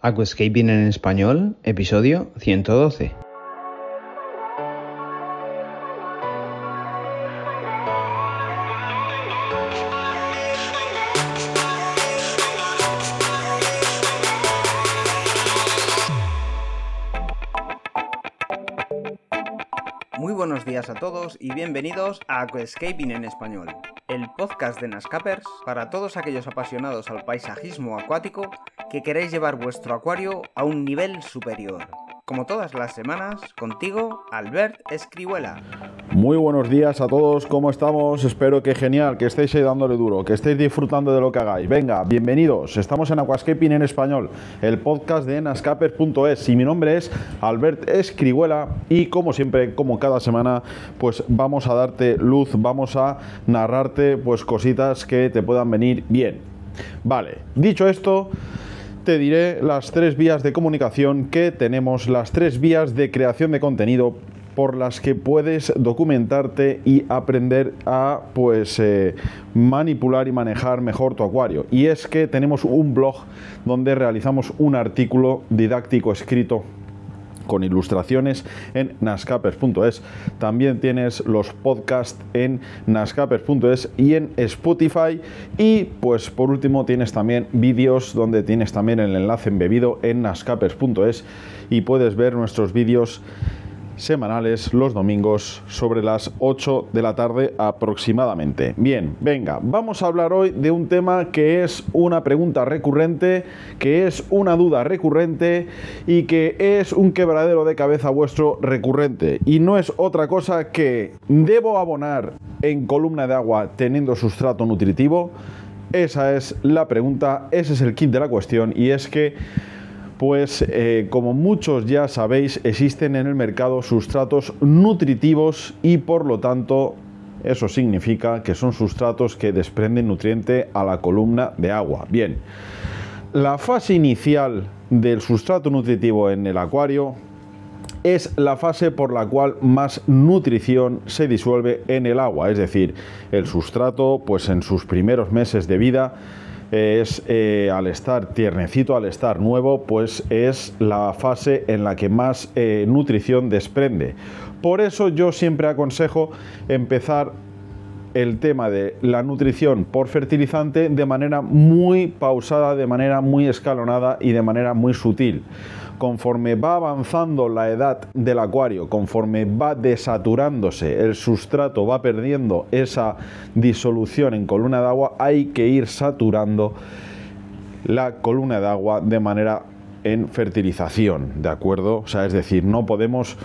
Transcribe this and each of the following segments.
Aquascaping en español, episodio 112. Y bienvenidos a Aquascaping en español, el podcast de Nascapers para todos aquellos apasionados al paisajismo acuático que queréis llevar vuestro acuario a un nivel superior. Como todas las semanas, contigo, Albert Escribuela. Muy buenos días a todos, ¿cómo estamos? Espero que genial, que estéis ahí dándole duro, que estéis disfrutando de lo que hagáis. Venga, bienvenidos, estamos en Aquascaping en español, el podcast de nascaper.es y mi nombre es Albert Escribuela y como siempre, como cada semana, pues vamos a darte luz, vamos a narrarte pues cositas que te puedan venir bien. Vale, dicho esto te diré las tres vías de comunicación que tenemos, las tres vías de creación de contenido por las que puedes documentarte y aprender a pues eh, manipular y manejar mejor tu acuario. Y es que tenemos un blog donde realizamos un artículo didáctico escrito con ilustraciones en nascapers.es. También tienes los podcasts en nascapers.es y en Spotify. Y pues por último tienes también vídeos donde tienes también el enlace embebido en nascapers.es y puedes ver nuestros vídeos semanales los domingos sobre las 8 de la tarde aproximadamente. Bien, venga, vamos a hablar hoy de un tema que es una pregunta recurrente, que es una duda recurrente y que es un quebradero de cabeza vuestro recurrente. Y no es otra cosa que, ¿debo abonar en columna de agua teniendo sustrato nutritivo? Esa es la pregunta, ese es el kit de la cuestión y es que pues eh, como muchos ya sabéis, existen en el mercado sustratos nutritivos y por lo tanto eso significa que son sustratos que desprenden nutriente a la columna de agua. Bien, la fase inicial del sustrato nutritivo en el acuario es la fase por la cual más nutrición se disuelve en el agua, es decir, el sustrato pues en sus primeros meses de vida es eh, al estar tiernecito, al estar nuevo, pues es la fase en la que más eh, nutrición desprende. Por eso yo siempre aconsejo empezar el tema de la nutrición por fertilizante de manera muy pausada, de manera muy escalonada y de manera muy sutil conforme va avanzando la edad del acuario, conforme va desaturándose el sustrato, va perdiendo esa disolución en columna de agua, hay que ir saturando la columna de agua de manera en fertilización, ¿de acuerdo? O sea, es decir, no podemos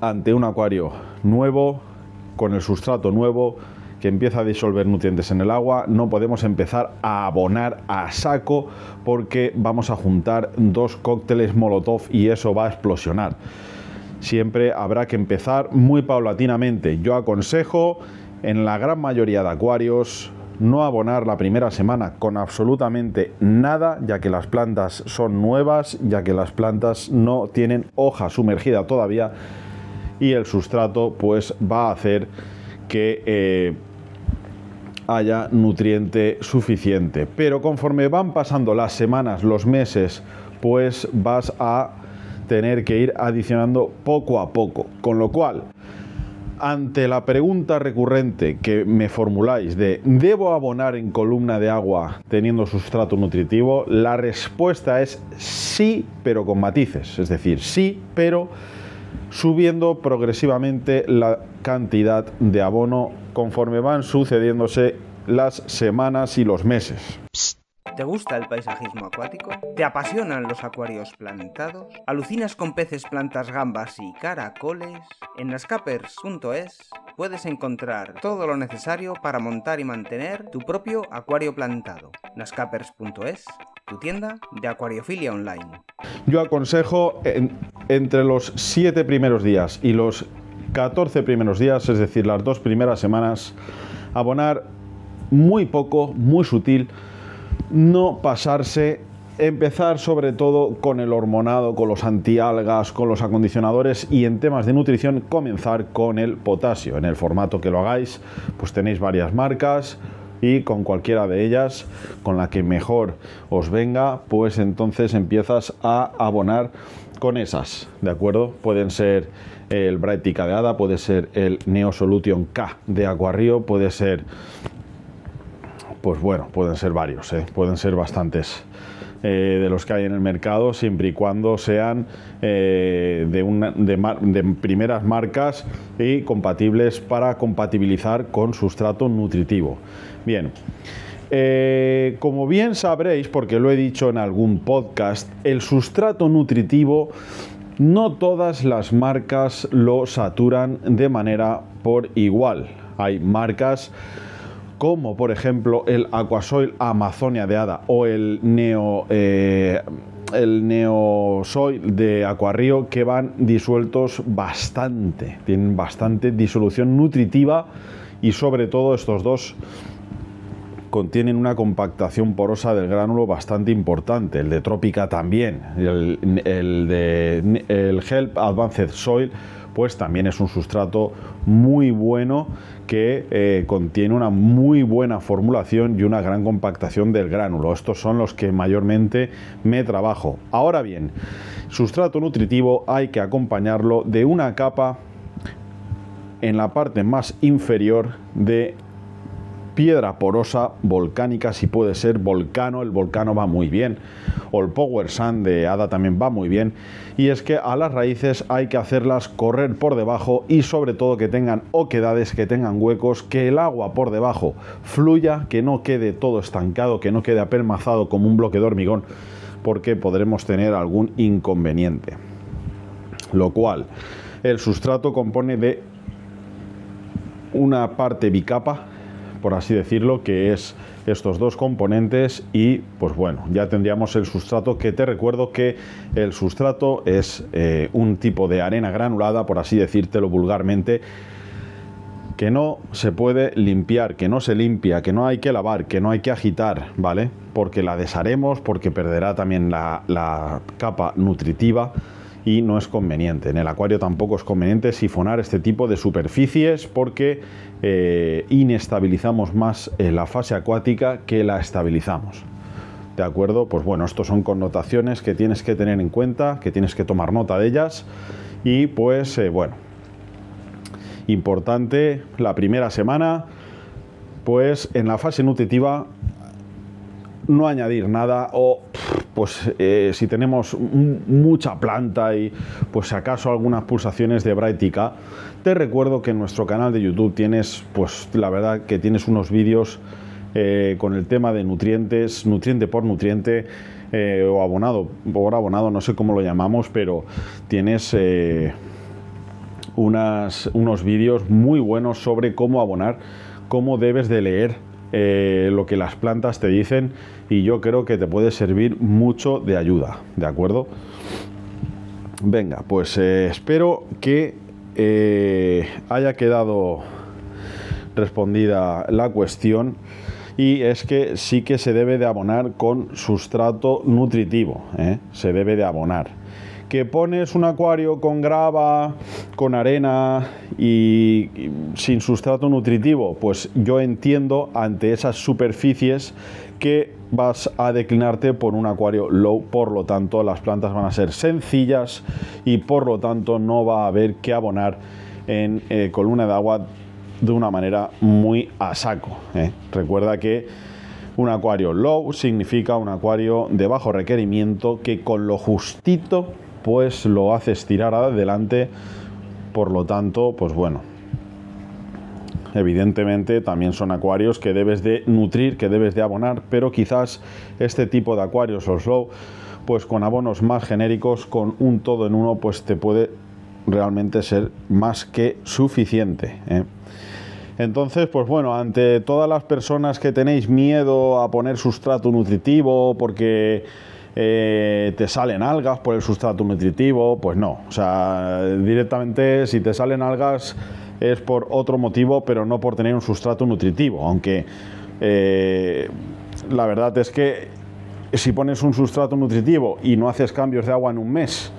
ante un acuario nuevo, con el sustrato nuevo, que empieza a disolver nutrientes en el agua, no podemos empezar a abonar a saco porque vamos a juntar dos cócteles Molotov y eso va a explosionar. Siempre habrá que empezar muy paulatinamente. Yo aconsejo en la gran mayoría de acuarios no abonar la primera semana con absolutamente nada, ya que las plantas son nuevas, ya que las plantas no tienen hoja sumergida todavía y el sustrato pues va a hacer que eh, haya nutriente suficiente. Pero conforme van pasando las semanas, los meses, pues vas a tener que ir adicionando poco a poco. Con lo cual, ante la pregunta recurrente que me formuláis de ¿debo abonar en columna de agua teniendo sustrato nutritivo? La respuesta es sí, pero con matices. Es decir, sí, pero subiendo progresivamente la cantidad de abono conforme van sucediéndose las semanas y los meses. ¿Te gusta el paisajismo acuático? ¿Te apasionan los acuarios plantados? ¿Alucinas con peces, plantas, gambas y caracoles? En nascapers.es puedes encontrar todo lo necesario para montar y mantener tu propio acuario plantado. nascapers.es, tu tienda de acuariofilia online. Yo aconsejo entre los 7 primeros días y los 14 primeros días, es decir, las dos primeras semanas, abonar muy poco, muy sutil, no pasarse, empezar sobre todo con el hormonado, con los antialgas, con los acondicionadores y en temas de nutrición comenzar con el potasio. En el formato que lo hagáis, pues tenéis varias marcas, y con cualquiera de ellas, con la que mejor os venga, pues entonces empiezas a abonar con esas, ¿de acuerdo? Pueden ser el Brightica de puede ser el Neo Solution K de Aquarrio, puede ser, pues bueno, pueden ser varios, ¿eh? pueden ser bastantes. Eh, de los que hay en el mercado, siempre y cuando sean eh, de, una, de, primeras marcas y compatibles para compatibilizar con sustrato nutritivo. Bien, eh, como bien sabréis, porque lo he dicho en algún podcast, el sustrato nutritivo no todas las marcas lo saturan de manera por igual. Hay marcas como por ejemplo el Aquasoil Amazonia de Hada o el Neo, eh, Neosoil de Aquarrío que van disueltos bastante, tienen bastante disolución nutritiva y sobre todo estos dos contienen una compactación porosa del gránulo bastante importante, el de Trópica también, el, el de el Help Advanced Soil pues también es un sustrato muy bueno que eh, contiene una muy buena formulación y una gran compactación del gránulo. Estos son los que mayormente me trabajo. Ahora bien, sustrato nutritivo hay que acompañarlo de una capa en la parte más inferior de piedra porosa volcánica, si puede ser volcano, el volcano va muy bien, o el Power Sand de Hada también va muy bien, y es que a las raíces hay que hacerlas correr por debajo y sobre todo que tengan oquedades, que tengan huecos, que el agua por debajo fluya, que no quede todo estancado, que no quede apelmazado como un bloque de hormigón, porque podremos tener algún inconveniente. Lo cual, el sustrato compone de una parte bicapa por así decirlo, que es estos dos componentes y pues bueno, ya tendríamos el sustrato que te recuerdo que el sustrato es eh, un tipo de arena granulada, por así decírtelo vulgarmente, que no se puede limpiar, que no se limpia, que no hay que lavar, que no hay que agitar, ¿vale? Porque la desharemos, porque perderá también la, la capa nutritiva y no es conveniente. En el acuario tampoco es conveniente sifonar este tipo de superficies porque eh, inestabilizamos más eh, la fase acuática que la estabilizamos. ¿De acuerdo? Pues bueno, estos son connotaciones que tienes que tener en cuenta, que tienes que tomar nota de ellas y pues eh, bueno, importante la primera semana, pues en la fase nutritiva no añadir nada o pues eh, si tenemos mucha planta y pues acaso algunas pulsaciones de Brightica, te recuerdo que en nuestro canal de YouTube tienes pues la verdad que tienes unos vídeos eh, con el tema de nutrientes, nutriente por nutriente eh, o abonado por abonado, no sé cómo lo llamamos, pero tienes unos vídeos muy buenos sobre cómo abonar, cómo debes de leer eh, lo que las plantas te dicen y yo creo que te puede servir mucho de ayuda, ¿de acuerdo? Venga, pues eh, espero que eh, haya quedado respondida la cuestión y es que sí que se debe de abonar con sustrato nutritivo, se debe de abonar que pones un acuario con grava, con arena y, sin sustrato nutritivo, pues yo entiendo ante esas superficies que vas a declinarte por un acuario low, por lo tanto las plantas van a ser sencillas y por lo tanto no va a haber que abonar en eh, columna de agua de una manera muy a saco. ¿eh? Recuerda que un acuario low significa un acuario de bajo requerimiento que con lo justito pues lo haces tirar adelante, por lo tanto, pues bueno, evidentemente también son acuarios que debes de nutrir, que debes de abonar, pero quizás este tipo de acuarios o slow, pues con abonos más genéricos, con un todo en uno, pues te puede realmente ser más que suficiente. ¿eh? Entonces, pues bueno, ante todas las personas que tenéis miedo a poner sustrato nutritivo porque eh, te salen algas por el sustrato nutritivo, pues no. O sea, directamente si te salen algas es por otro motivo, pero no por tener un sustrato nutritivo. Aunque eh, la verdad es que si pones un sustrato nutritivo y no haces cambios de agua en un mes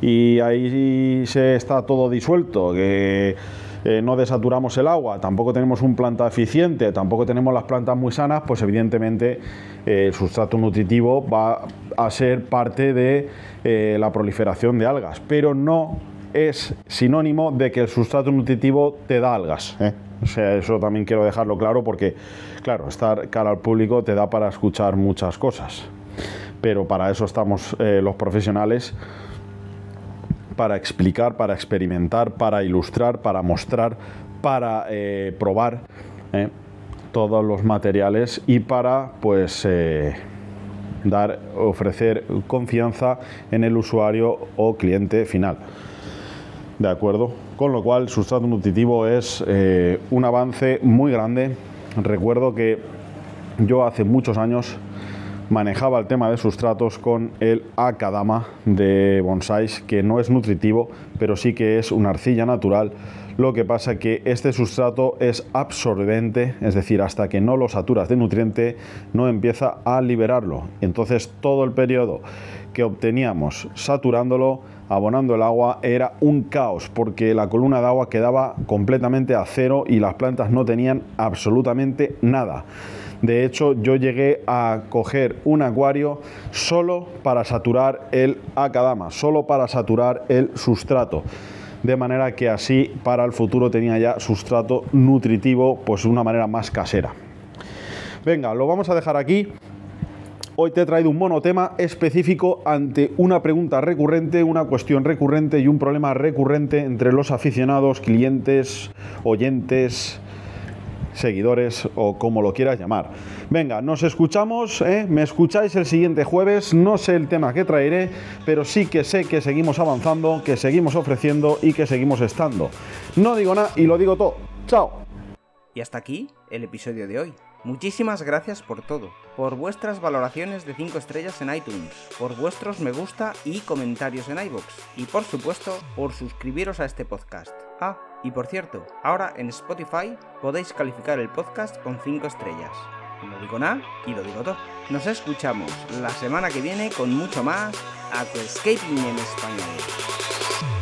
y ahí se está todo disuelto, que eh, no desaturamos el agua, tampoco tenemos un planta eficiente, tampoco tenemos las plantas muy sanas, pues evidentemente eh, el sustrato nutritivo va a ser parte de eh, la proliferación de algas, pero no es sinónimo de que el sustrato nutritivo te da algas. O sea, eso también quiero dejarlo claro porque, claro, estar cara al público te da para escuchar muchas cosas, pero para eso estamos los profesionales para explicar, para experimentar, para ilustrar, para mostrar, para eh, probar eh, todos los materiales y para pues eh, dar, ofrecer confianza en el usuario o cliente final. ¿De acuerdo? Con lo cual, sustrato nutritivo es un avance muy grande. Recuerdo que yo hace muchos años manejaba el tema de sustratos con el Akadama de bonsais, que no es nutritivo, pero sí que es una arcilla natural. Lo que pasa que este sustrato es absorbente, es decir, hasta que no lo saturas de nutriente, no empieza a liberarlo. Entonces todo el periodo que obteníamos saturándolo, abonando el agua, era un caos, porque la columna de agua quedaba completamente a cero y las plantas no tenían absolutamente nada. De hecho, yo llegué a coger un acuario solo para saturar el acadama, solo para saturar el sustrato. De manera que así para el futuro tenía ya sustrato nutritivo, pues de una manera más casera. Venga, lo vamos a dejar aquí. Hoy te he traído un monotema específico ante una pregunta recurrente, una cuestión recurrente y un problema recurrente entre los aficionados, clientes, oyentes, seguidores o como lo quieras llamar. Venga, nos escuchamos, ¿eh? me escucháis el siguiente jueves, no sé el tema que traeré, pero sí que sé que seguimos avanzando, que seguimos ofreciendo y que seguimos estando. No digo nada y lo digo todo. Chao. Y hasta aquí el episodio de hoy. Muchísimas gracias por todo, por vuestras valoraciones de 5 estrellas en iTunes, por vuestros me gusta y comentarios en iVoox, y por supuesto por suscribiros a este podcast. Ah, y por cierto, ahora en Spotify podéis calificar el podcast con 5 estrellas. No digo nada y lo digo todo. Nos escuchamos la semana que viene con mucho más Aquascaping en español.